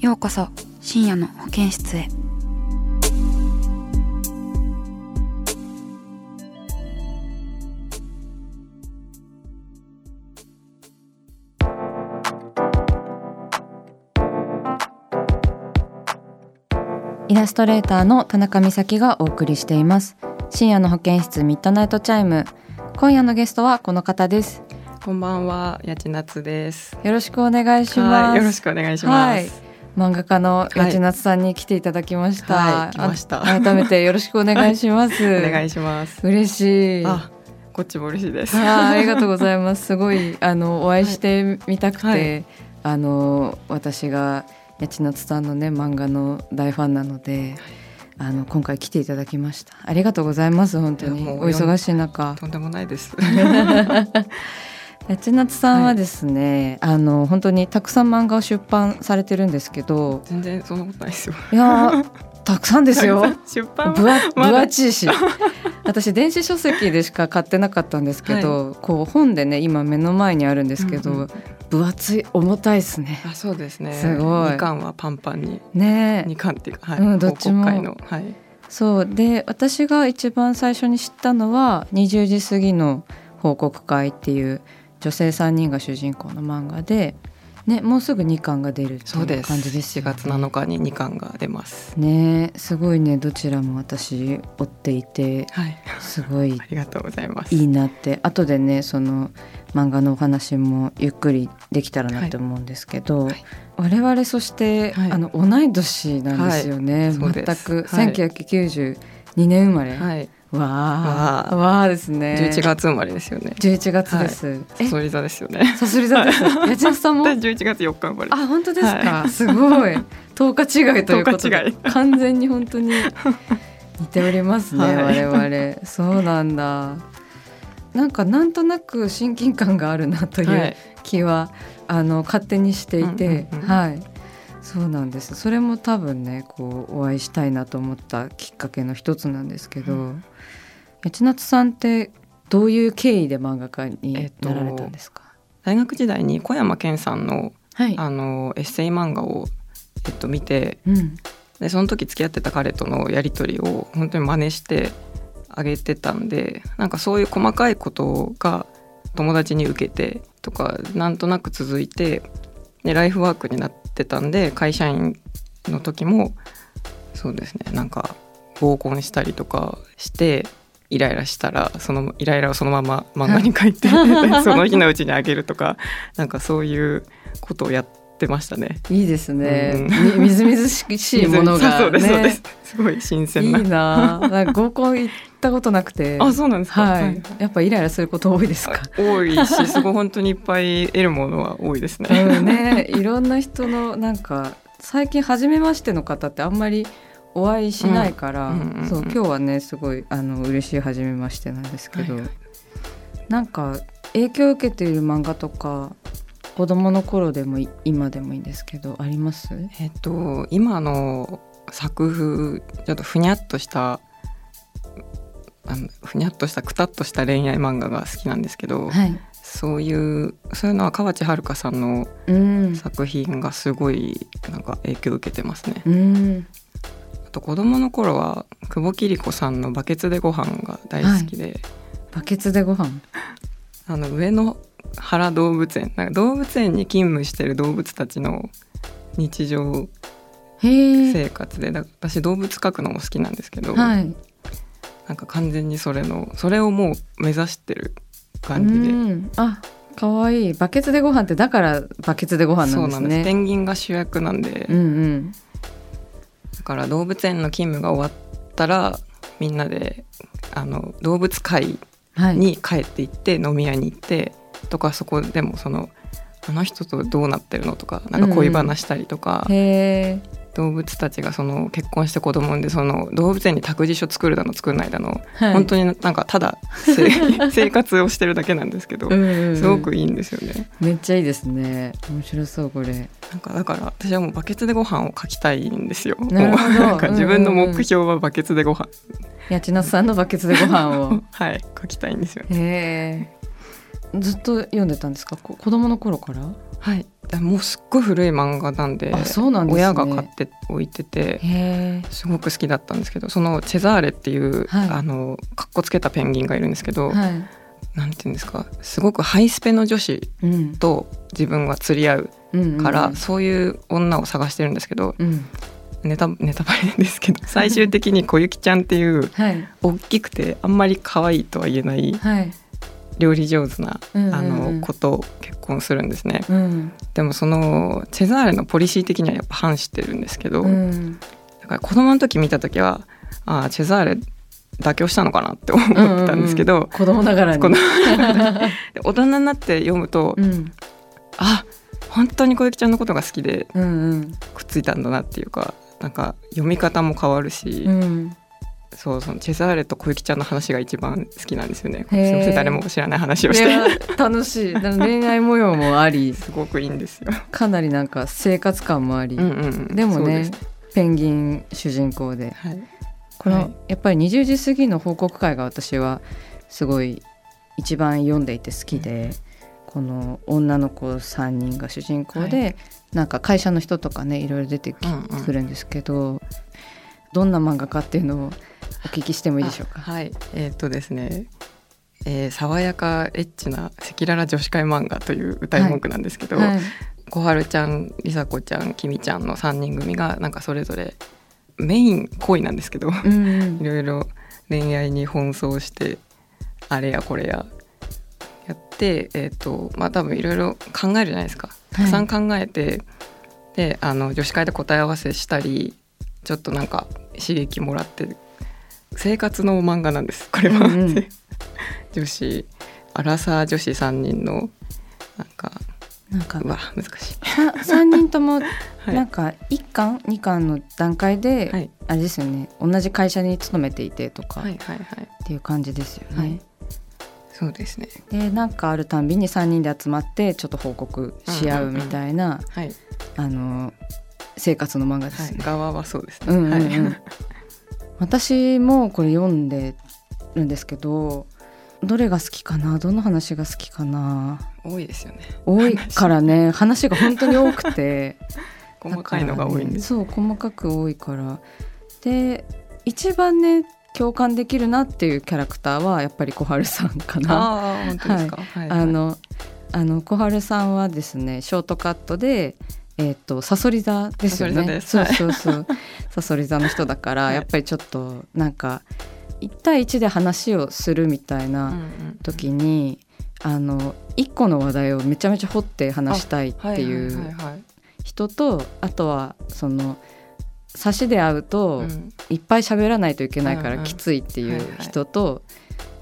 ようこそ深夜の保健室へ。イラストレーターの田中美咲がお送りしています。深夜の保健室ミッドナイトチャイム。今夜のゲストはこの方です。こんばんは、やちなつです。よろしくお願いします。はい、よろしくお願いします。はい漫画家の八千夏さんに来ていただきました、はい来ましたあ改めてよろしくお願いします、お願いします。嬉しいあ、こっちも嬉しいです。あーありがとうございます。すごいあのお会いしてみたくて、はいあの私が八千夏さんのね漫画の大ファンなので、あの今回来ていただきました。ありがとうございます本当にお忙しい中。とんでもないです。八千夏さんはですね、あの本当にたくさん漫画を出版されてるんですけど、全然そんなことないですよ。いやーたくさんですよ。出版分厚いし。私電子書籍でしか買ってなかったんですけど、こう本でね今目の前にあるんですけど、うんうん。分厚い重たいですね。あ、そうですね。すごい。二巻はパンパンに、ね。え二巻っていうか、はい、うんどっちも。はい。そう。で私が一番最初に知ったのは20時過ぎの報告会っていう女性3人が主人公の漫画で、ね、もうすぐ2巻が出るっていうそうです。感じです。4よね月7日に二巻が出ます。ねすごいね。どちらも私追っていてはい。すごい ありがとうございます。いいなって。後でねその漫画のお話もゆっくりできたらなって思うんですけど、はい。我々そして、はい。あの同い年なんですよね、全す。く、はい。1992年生まれ、はい。わあ。わあ。ですね。11月生まれですよね。11月です、え？そり座ですよね。さすり座です八千さんも私11月4日生まれ。あ本当ですか、はい。すごい。10日違いということ10で完全に本当に似ておりますね、はい。我々。そうなんだ。なんかなんとなく親近感があるなというはい。気は、あの勝手にしていて、はいそうなんです。それも多分ねこうお会いしたいなと思ったきっかけの一つなんですけど、う八夏さんってどういう経緯で漫画家にえっとなられたんですか、大学時代に小山健さんのはい。あのエッセイ漫画を、えっと、見てうん。でその時付き合ってた彼とのやり取りを本当に真似してあげてたんでなんかそういう細かいことが友達に受けてとかなんとなく続いてでライフワークになってたんで会社員の時もそうですねなんか合コンしたりとかしてイライラしたらそのイライラをそのまま漫画に書いて その日のうちにあげるとかなんかそういうことをやってましたね。いいですね、うん。みみずみずしいものが そうですそうでねす。すごい新い鮮な。いな。なんか合コン行ったことなくて。あそうなんですか。はい、やっぱイライラすること多いですか。多いしすごい本当にいっぱい得るものは多いですね。うんね、いろんな人のなんか最近初めましての方ってあんまりお会いしないから、そう今日はねすごいあの嬉しい初めましてなんですけど、はいはい。なんか影響を受けている漫画とか子供の頃でもい今でもいいんですけどあります？えっと今の作風ちょっとふにゃっとしたあのふにゃっとしたくたっとした恋愛漫画が好きなんですけど、はい、そういうそういうのは河内遥さんのうん。作品がすごいなんか影響を受けてますね。うん。あと子供の頃は久保桐子さんの「バケツでご飯が大好きで、バケツでご飯？あの上野原動物園。なんか動物園に勤務してる動物たちの日常生活で。だ私動物描くのも好きなんですけど、はい。なんか完全にそれのそれをもう目指してる感じで、うん。あ可愛い。バケツでご飯ってだからバケツでご飯なんですなです。ねペンギンが主役なんで、うんうん。だから動物園の勤務が終わったらみんなであの動物会はい。に帰って行って飲み屋に行ってとかそこでもそのあの人とどうなってるのとかなんか恋話したりとか、へえ動物たちがその結婚して子供産んでその動物園に託児所作るだの作らないだの、はい。本当になんかただせ 生活をしてるだけなんですけど、うんうんうん。すごくいいんですよね。めっちゃいいですね。面白そうこれ。なんかだから私はもうバケツでご飯を描きたいんですよ。なんか自分の目標はバケツでご飯、八千夏さんのバケツでご飯を。はい描きたいんですよ。へえずっと読んでたんですか？こ子供の頃から？はい。もうすっごい古い漫画なんで、あそうなんですね。親が買って置いてて。すごく好きだったんですけどそのチェザーレっていう、はい。あのかっこつけたペンギンがいるんですけど、はい。なんていうんですか？すごくハイスペの女子うん。と自分は釣り合ううん。から、そういう女を探してるんですけどうん。ネタネタバレですけど最終的に小雪ちゃんっていうはい。大きくてあんまり可愛いとは言えないはい料理上手な、うんうんうん。あの子と結婚するんですね。うん。でもそのチェザーレのポリシー的にはやっぱ反してるんですけど、うん。だから子供の時見た時はああチェザーレ妥協したのかなって思ってたんですけど、うんうん子供ながらに。こので大人になって読むと、うん。あ本当に小雪ちゃんのことが好きでうんうん。くっついたんだなっていうかなんか読み方も変わるし、うんそうそのチェザーレと小雪ちゃんの話が一番好きなんですよね。すみません誰も知らない話をして。楽しい。恋愛模様もあり。すごくいいんですよ。かなりなんか生活感もあり、うんうんうん。でもねペンギン主人公で。はい。この、はい。やっぱり20時過ぎの報告会が私はすごい一番読んでいて好きで、この女の子3人が主人公で、はなんか会社の人とかねいろいろ出てくるんですけど、どんな漫画かっていうのをお聞きしてもいいでしょうか？あはい。えーっとですね、えー爽やかエッチな赤裸々女子会漫画という歌い文句なんですけど、はい。小春ちゃん梨紗子ちゃんきみちゃんの3人組がなんかそれぞれメイン恋なんですけど、いろいろ恋愛に奔走してあれやこれややってえっ、とまあ多分いろいろ考えるじゃないですか。たくさん考えて、であの女子会で答え合わせしたりちょっとなんか刺激もらって生活の漫画なんです。これは、うんうん。女子アラサー女子3人のなんかなんか。うわ難しい。さ3人とも はい。なんか1巻2巻の段階で、はい。あれですよね。同じ会社に勤めていてとか。っはいはいはい。ていう感じですよね。はい。そうですね。でなんかあるたんびに3人で集まってちょっと報告し合うみたいな、はい、あの生活の漫画ですね。はい、側はそうですね、うんうんうん。はい私もこれ読んでるんですけどどれが好きかな？どの話が好きかな？多いですよね。多いからね。話が本当に多くて。細かいのが多いんです、ねそう細かく多いから。で一番ね共感できるなっていうキャラクターはやっぱり小春さんかな。ああ本当ですか、はいはい。あのあの小春さんはですねショートカットでえっ、とサソリ座ですよね。そうそうそう。サソリ座の人だから、はい。やっぱりちょっとなんか一対一で話をするみたいうんうなん。時に、あの一個の話題をめちゃめちゃ掘って話したいっていうはいはいはいはい人と、あとはその差しで会うと、うん。いっぱい喋らないといけないかうんうん。らきついっていうはいはい。人と、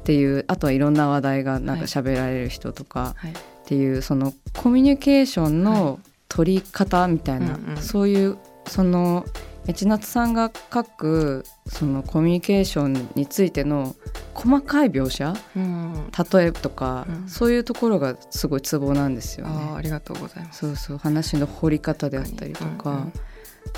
っていうあとはいろんな話題がなんかはい。喋られる人とかはい。っていうそのコミュニケーションの取り方みたいな、うんうん。そういうその千夏さんが書くそのコミュニケーションについての細かい描写うん例えとか、うん。そういうところがすごいツボなんですよあーあね。りがとうございます。そうそう話の掘り方であったりとか、うんうん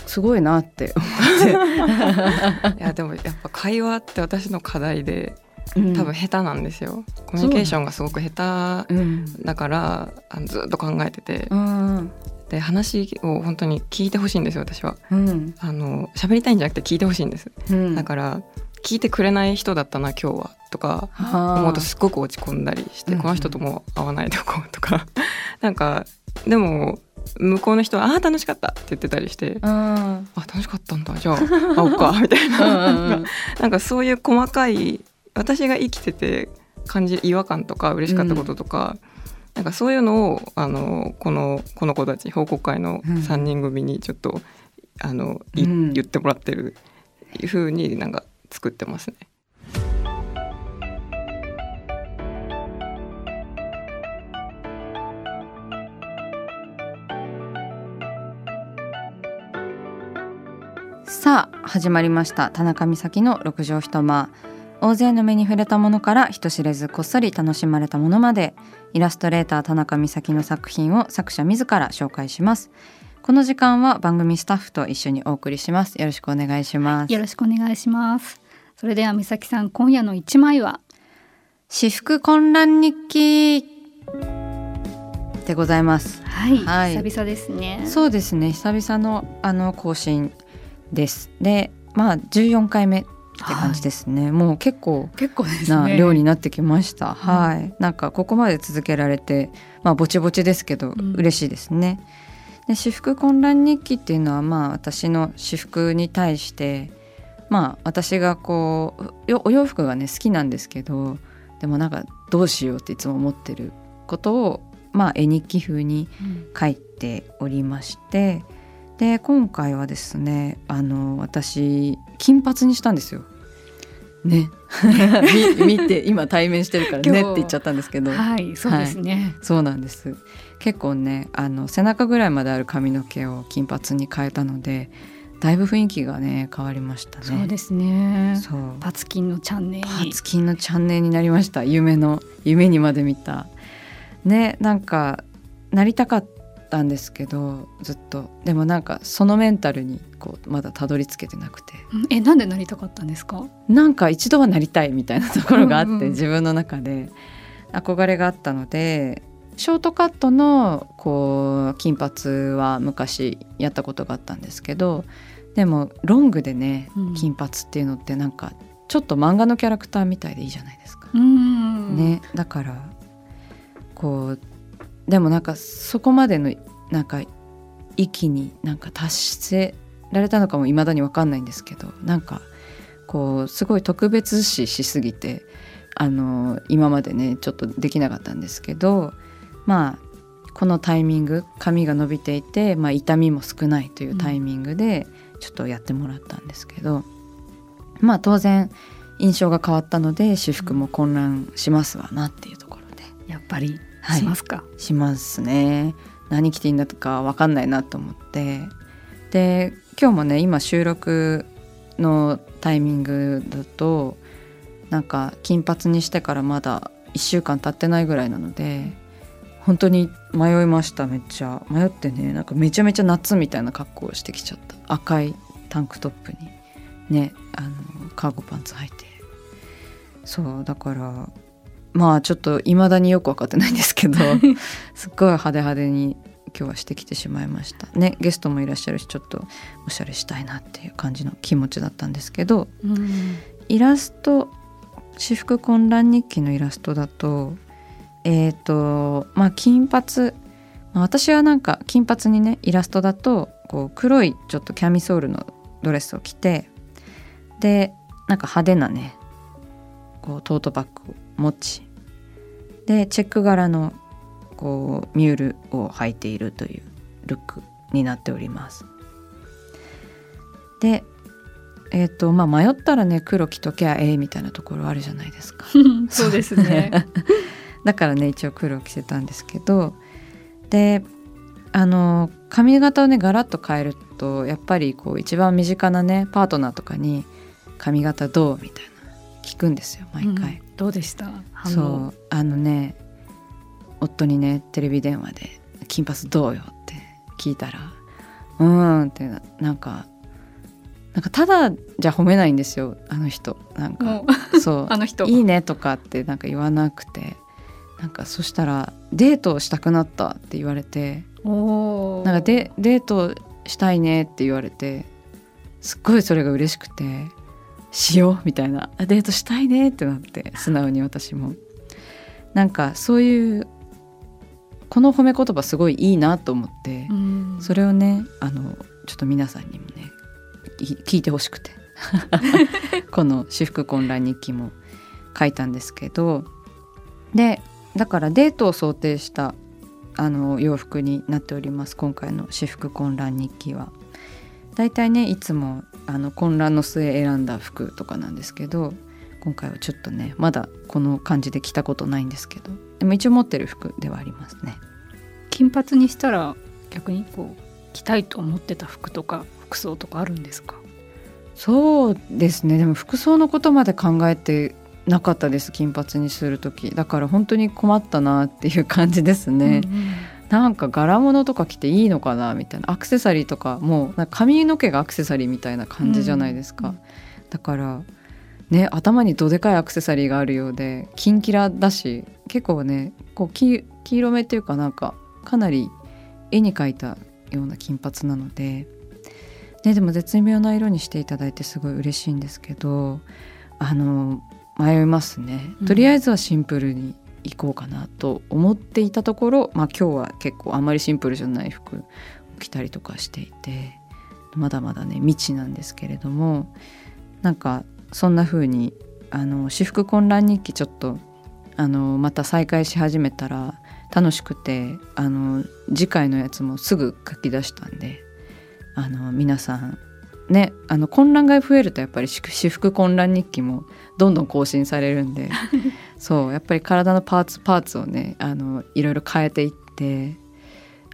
すごいなって思って。いやでもやっぱ会話って私の課題でうん。多分下手なんですよ、コミュニケーションがすごく下手うんだからあのずっと考えてて、うんで話を本当に聞いてほしいんですよ私は。うん。あの喋りたいんじゃなくて聞いてほしいんです。うん。だから聞いてくれない人だったな今日はとかはあ思うとすっごく落ち込んだりして、うんうん。この人とも会わないでおこうとか。なんかでも向こうの人は「あー楽しかった」って言ってたりして「うん。あ楽しかったんだじゃあ会おうか」みたいな。うんうんうん。なんかそういう細かい私が生きてて感じる違和感とか嬉しかったこととか、なんかそういうのをあのこのこの子たち報告会のうん。3人組にちょっと、あのいうん。言ってもらってるいう風になんか作ってますね。さあ始まりました。田中美咲の六畳一間大勢の目に触れたものから人知れずこっそり楽しまれたものまでイラストレーター田中美咲の作品を作者自ら紹介します。この時間は番組スタッフと一緒にお送りします。よろしくお願いします。よろしくお願いします。それでは美咲さん、今夜の一枚は？私服混乱日記でございます。はい、はい。久々ですね。そうですね。久々のあの更新です。でまあ14回目って感じですね、もう結構結構なね。量になってきました、はい。なんかここまで続けられてまあぼちぼちですけど、うん。嬉しいですね。で私服混乱日記っていうのはまあ私の私服に対してまあ私がこうよお洋服がね好きなんですけどでもなんかどうしようっていつも思ってることをまあ絵日記風にうん。書いておりましてで今回はですねあの私金髪にしたんですよ。ね み見て今対面してるからねって言っちゃったんですけどはい、そうですね。そうなんです結構ねあの背中ぐらいまである髪の毛を金髪に変えたのでだいぶ雰囲気がね変わりましたね。そうですね。そうパツキンのチャンネルに。パツキンのチャンネルになりました夢の夢にまで見たねなんかなりたかったんですけどずっとでもなんかそのメンタルにこうまだたどり着けてなくてうんえ、なんでなりたかったんですか？なんか一度はなりたいみたいなところがあって、うんうん自分の中で憧れがあったのでショートカットのこう金髪は昔やったことがあったんですけどでもロングでねうん金髪っていうのってなんかちょっと漫画のキャラクターみたいでいいじゃないですか。うん。。ね、だからこうでもなんかそこまでのなんか域になんか達せられたのかも未だに分かんないんですけどなんかこうすごい特別視しすぎてあの今までねちょっとできなかったんですけどまあこのタイミング髪が伸びていて、まあ、痛みも少ないというタイミングでちょっとやってもらったんですけど、まあ当然印象が変わったので私服も混乱しますわなっていうところでやっぱり。はい。しますか？しますね。何着ていいんだとか分かんないなと思って。で今日もね今収録のタイミングだとなんか金髪にしてからまだ1週間経ってないぐらいなので本当に迷いましためっちゃ。迷ってねなんかめちゃめちゃ夏みたいな格好をしてきちゃった。赤いタンクトップに。ねあのカーゴパンツ履いて。そうだからまあちょっと未だによく分かってないんですけど すっごい派手派手に今日はしてきてしまいましたねゲストもいらっしゃるしちょっとおしゃれしたいなっていう感じの気持ちだったんですけどうん。イラスト私服混乱日記のイラストだとえっ、とまあ金髪、まあ私はなんか金髪にねイラストだとこう黒いちょっとキャミソールのドレスを着てでなんか派手なねこうトートバッグを持ちでチェック柄のこうミュールを履いているというルックになっております。でえっ、とまあ迷ったらね黒着ときゃええみたいなところあるじゃないですか。そうですね。だからね一応黒を着せたんですけどであの髪型をねガラッと変えるとやっぱりこう一番身近なねパートナーとかに「髪型どう?」みたいな聞くんですよ毎回。うんどうでした？そうあのね夫にねテレビ電話で「金髪どうよ?」って聞いたら「うーん」ってななんかなんかただじゃ褒めないんですよあの人なんかもそうう あの人。いいねとかってなんか言わなくてなんかそしたらデートをしたくなったって言われて。なんかでデートしたいねって言われてすっごいそれが嬉しくてしようみたいな。あデートしたいねってなって素直に私も。なんかそういうこの褒め言葉すごいいいなと思って、うん。それをねあのちょっと皆さんにもねい聞いてほしくて。この私服混乱日記も書いたんですけどでだからデートを想定したあの洋服になっております今回の私服混乱日記は。だいたいねいつもあの混乱の末選んだ服とかなんですけど今回はちょっとねまだこの感じで着たことないんですけどでも一応持ってる服ではありますね。金髪にしたら逆にこう着たいと思ってた服とか服装とかあるんですか？そうですね。でも服装のことまで考えてなかったです金髪にする時。だから本当に困ったなっていう感じですね、うんうんなんか柄物とか着ていいのかなみたいなアクセサリーとかもう髪の毛がアクセサリーみたいな感じじゃないですか、うんだからね頭にどでかいアクセサリーがあるようでキンキラだし結構ねこう黄黄色めっていうかなんかかなり絵に描いたような金髪なので、ね、でも絶妙な色にしていただいてすごい嬉しいんですけどあの迷いますね。うん。とりあえずはシンプルに行こうかなと思っていたところ、まあ、今日は結構あまりシンプルじゃない服を着たりとかしていてまだまだね未知なんですけれどもなんかそんな風にあの私服混乱日記ちょっとあのまた再開し始めたら楽しくてあの次回のやつもすぐ書き出したんであの皆さんねあの混乱が増えるとやっぱり私服混乱日記もどんどん更新されるんでそうやっぱり体のパーツパーツをねあのいろいろ変えていって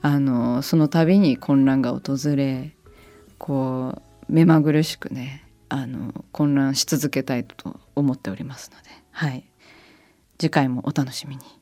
あのその度に混乱が訪れこう目まぐるしくねあの混乱し続けたいと思っておりますのではい次回もお楽しみに。